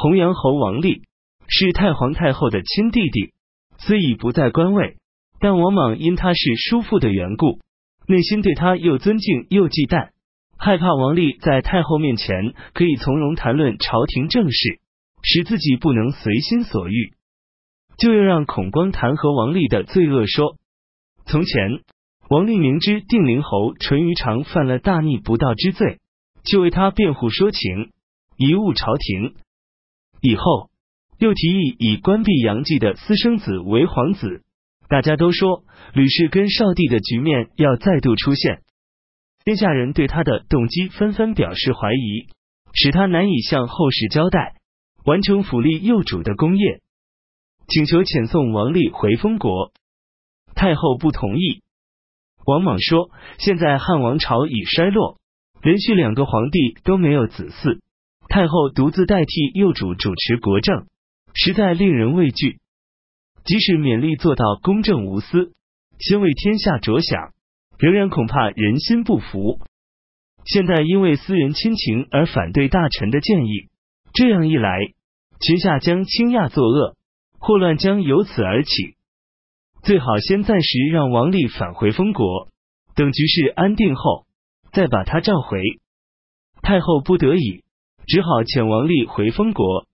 弘阳侯王立是太皇太后的亲弟弟，虽已不在官位，但王莽因他是叔父的缘故，内心对他又尊敬又忌惮，害怕王立在太后面前可以从容谈论朝廷政事，使自己不能随心所欲，就又让孔光弹劾王立的罪恶说：从前王立明知定陵侯淳于长犯了大逆不道之罪，就为他辩护说情，贻误朝廷。以后又提议以关闭杨继的私生子为皇子，大家都说吕氏跟少帝的局面要再度出现。天下人对他的动机纷纷表示怀疑，使他难以向后世交代，完成辅立幼主的功业，请求遣送王立回封国。太后不同意。王莽说：“现在汉王朝已衰落，连续两个皇帝都没有子嗣。”太后独自代替幼主主持国政，实在令人畏惧。即使勉力做到公正无私，先为天下着想，仍然恐怕人心不服。现在因为私人亲情而反对大臣的建议，这样一来，群下将倾轧作恶，祸乱将由此而起。最好先暂时让王立返回封国，等局势安定后，再把他召回。太后不得已。只好遣王立回封国。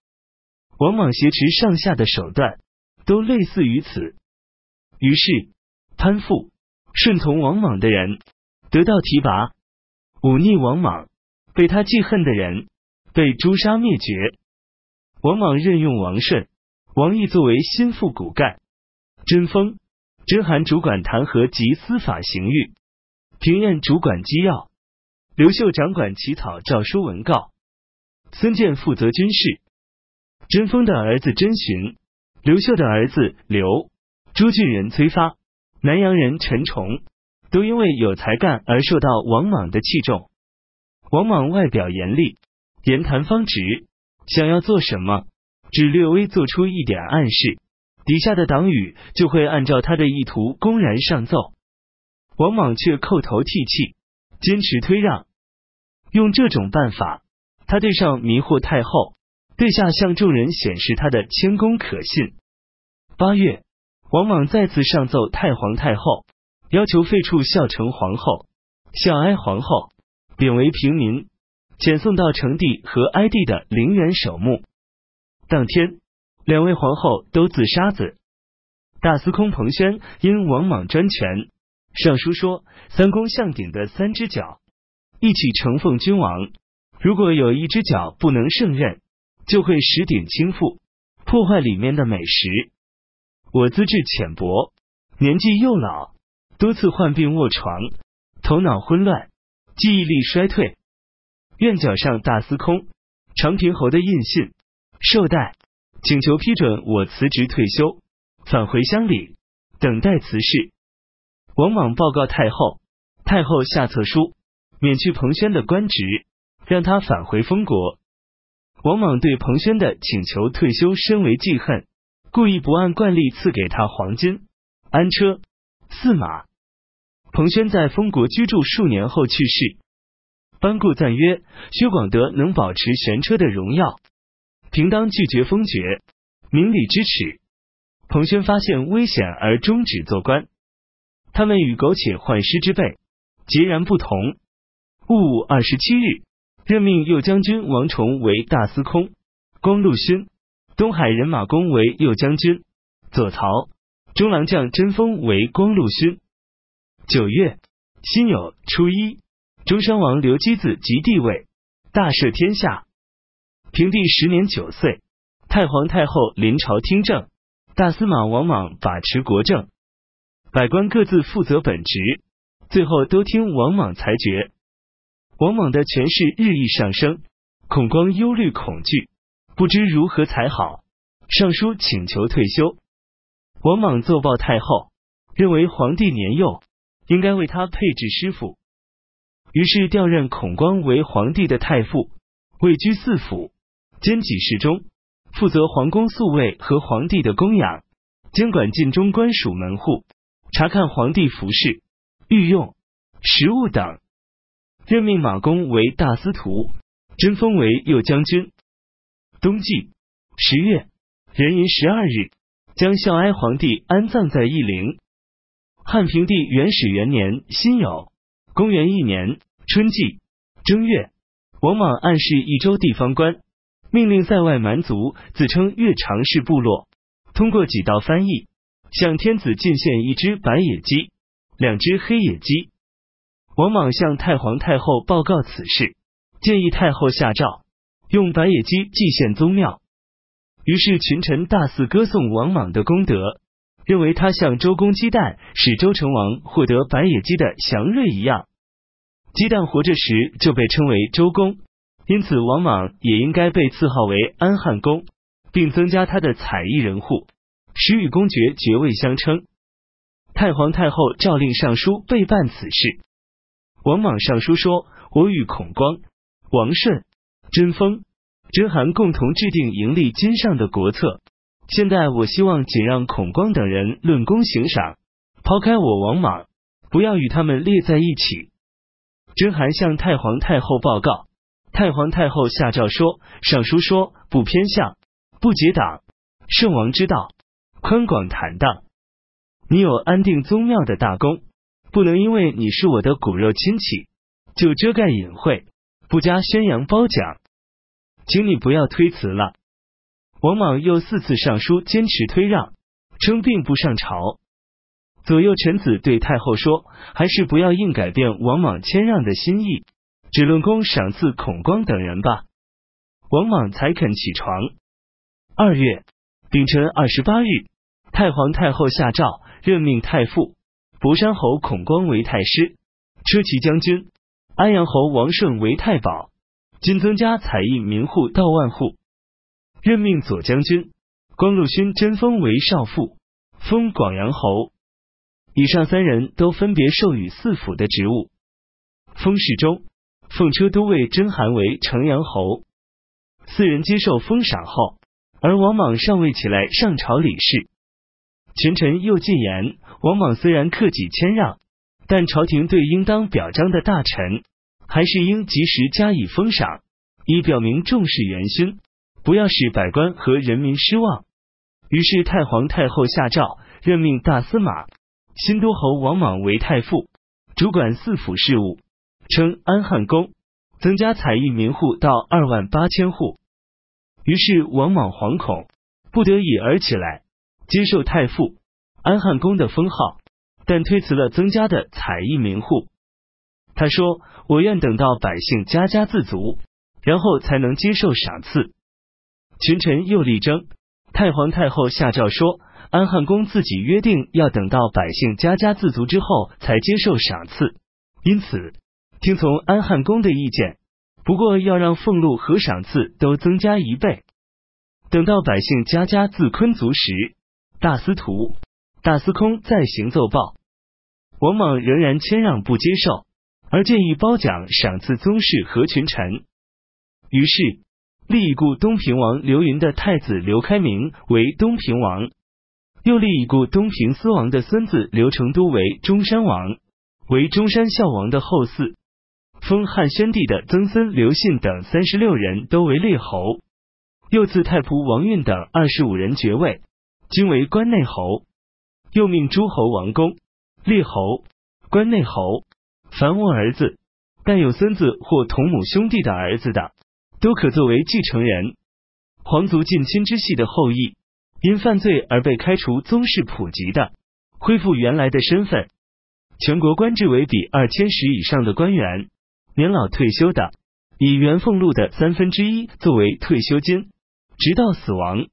王莽挟持上下的手段都类似于此。于是攀附、顺从王莽的人得到提拔，忤逆王莽、被他记恨的人被诛杀灭绝。王莽任用王顺、王毅作为心腹骨干，甄封、甄邯主管弹劾及司法刑狱，平任主管机要，刘秀掌管起草诏书文告。孙建负责军事，甄丰的儿子甄询，刘秀的儿子刘，朱俊人崔发，南阳人陈崇，都因为有才干而受到王莽的器重。王莽外表严厉，言谈方直，想要做什么，只略微做出一点暗示，底下的党羽就会按照他的意图公然上奏。王莽却叩头涕泣，坚持推让，用这种办法。他对上迷惑太后，对下向众人显示他的谦恭可信。八月，王莽再次上奏太皇太后，要求废黜孝成皇后、孝哀皇后，贬为平民，遣送到成帝和哀帝的陵园守墓。当天，两位皇后都自杀子。大司空彭宣因王莽专权，上书说三公向鼎的三只脚一起承奉君王。如果有一只脚不能胜任，就会使鼎倾覆，破坏里面的美食。我资质浅薄，年纪又老，多次患病卧床，头脑混乱，记忆力衰退。愿脚上大司空长平侯的印信，受戴，请求批准我辞职退休，返回乡里，等待辞世。王莽报告太后，太后下册书，免去彭宣的官职。让他返回封国。王莽对彭宣的请求退休深为记恨，故意不按惯例赐给他黄金、安车、驷马。彭宣在封国居住数年后去世。班固赞曰：薛广德能保持玄车的荣耀，平当拒绝封爵，明理之耻。彭宣发现危险而终止做官，他们与苟且换师之辈截然不同。戊午二十七日。任命右将军王崇为大司空，光禄勋；东海人马公为右将军，左曹；中郎将甄封为光禄勋。九月。辛酉初一，中山王刘基子即帝位，大赦天下。平帝十年九岁，太皇太后临朝听政，大司马王莽把持国政，百官各自负责本职，最后都听王莽裁决。王莽的权势日益上升，孔光忧虑恐惧，不知如何才好，上书请求退休。王莽奏报太后，认为皇帝年幼，应该为他配置师傅，于是调任孔光为皇帝的太傅，位居四府，兼给事中，负责皇宫宿卫和皇帝的供养，监管禁中官署门户，查看皇帝服饰、御用、食物等。任命马公为大司徒，真封为右将军。冬季十月壬寅十二日，将孝哀皇帝安葬在义陵。汉平帝元始元年辛酉，公元一年春季正月，王莽暗示益州地方官，命令在外蛮族自称越长氏部落，通过几道翻译，向天子进献一只白野鸡，两只黑野鸡。王莽向太皇太后报告此事，建议太后下诏，用白野鸡祭献宗庙。于是群臣大肆歌颂王莽的功德。认为他像周公姬旦使周成王获得白野鸡的祥瑞一样，姬旦活着时就被称为周公，因此王莽也应该被赐号为安汉公，并增加他的采邑人户，使与公爵爵位相称。太皇太后诏令尚书备办此事。王莽上书说：“我与孔光、王顺、贞丰、贞韩共同制定盈利金上的国策。”现在我希望仅让孔光等人论功行赏，抛开我王莽，不要与他们列在一起。甄邯向太皇太后报告，太皇太后下诏说：上书说不偏向，不结党，圣王之道，宽广坦荡。你有安定宗庙的大功，不能因为你是我的骨肉亲戚，就遮盖隐晦，不加宣扬褒奖，请你不要推辞了。王莽又四次上书坚持推让，称病不上朝。左右臣子对太后说：“还是不要硬改变王莽谦让的心意，只论功赏赐孔光等人吧。”王莽才肯起床。二月丙辰二十八日，太皇太后下诏任命太傅博山侯孔光为太师，车骑将军安阳侯王顺为太保，今增加采邑民户到万户。任命左将军光禄勋贞丰为少傅，封广阳侯。以上三人都分别授予四府的职务。封侍中、奉车都尉甄邯为城阳侯。四人接受封赏后，而王莽尚未起来上朝理事。群臣又进言：王莽虽然克己谦让，但朝廷对应当表彰的大臣，还是应及时加以封赏，以表明重视元勋。不要使百官和人民失望。于是太皇太后下诏任命大司马新都侯王莽为太傅，主管四府事务，称安汉公，增加采邑民户到二万八千户。于是王莽惶恐，不得已而起来，接受太傅安汉公的封号，但推辞了增加的采邑名户。他说：“我愿等到百姓家家自足，然后才能接受赏赐。”群臣又力争，太皇太后下诏说，安汉公自己约定要等到百姓家家自足之后才接受赏赐，因此听从安汉公的意见，不过要让俸禄和赏赐都增加一倍。等到百姓家家自坤足时，大司徒、大司空再行奏报。王莽仍然谦让不接受，而建议褒奖赏赐宗室和群臣。于是。立已故东平王刘云的太子刘开明为东平王，又立已故东平司王的孙子刘成都为中山王，为中山孝王的后嗣，封汉宣帝的曾孙刘信等三十六人都为列侯，又赐太仆王运等二十五人爵位，均为关内侯，又命诸侯王公、列侯、关内侯，凡无儿子，但有孙子或同母兄弟的儿子的。都可作为继承人。皇族近亲之系的后裔，因犯罪而被开除宗室普及的，恢复原来的身份。全国官制为比二千石以上的官员，年老退休的，以原俸禄的三分之一作为退休金，直到死亡。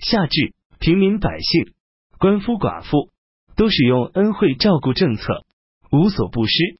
下至平民百姓、官夫寡妇，都使用恩惠照顾政策，无所不施。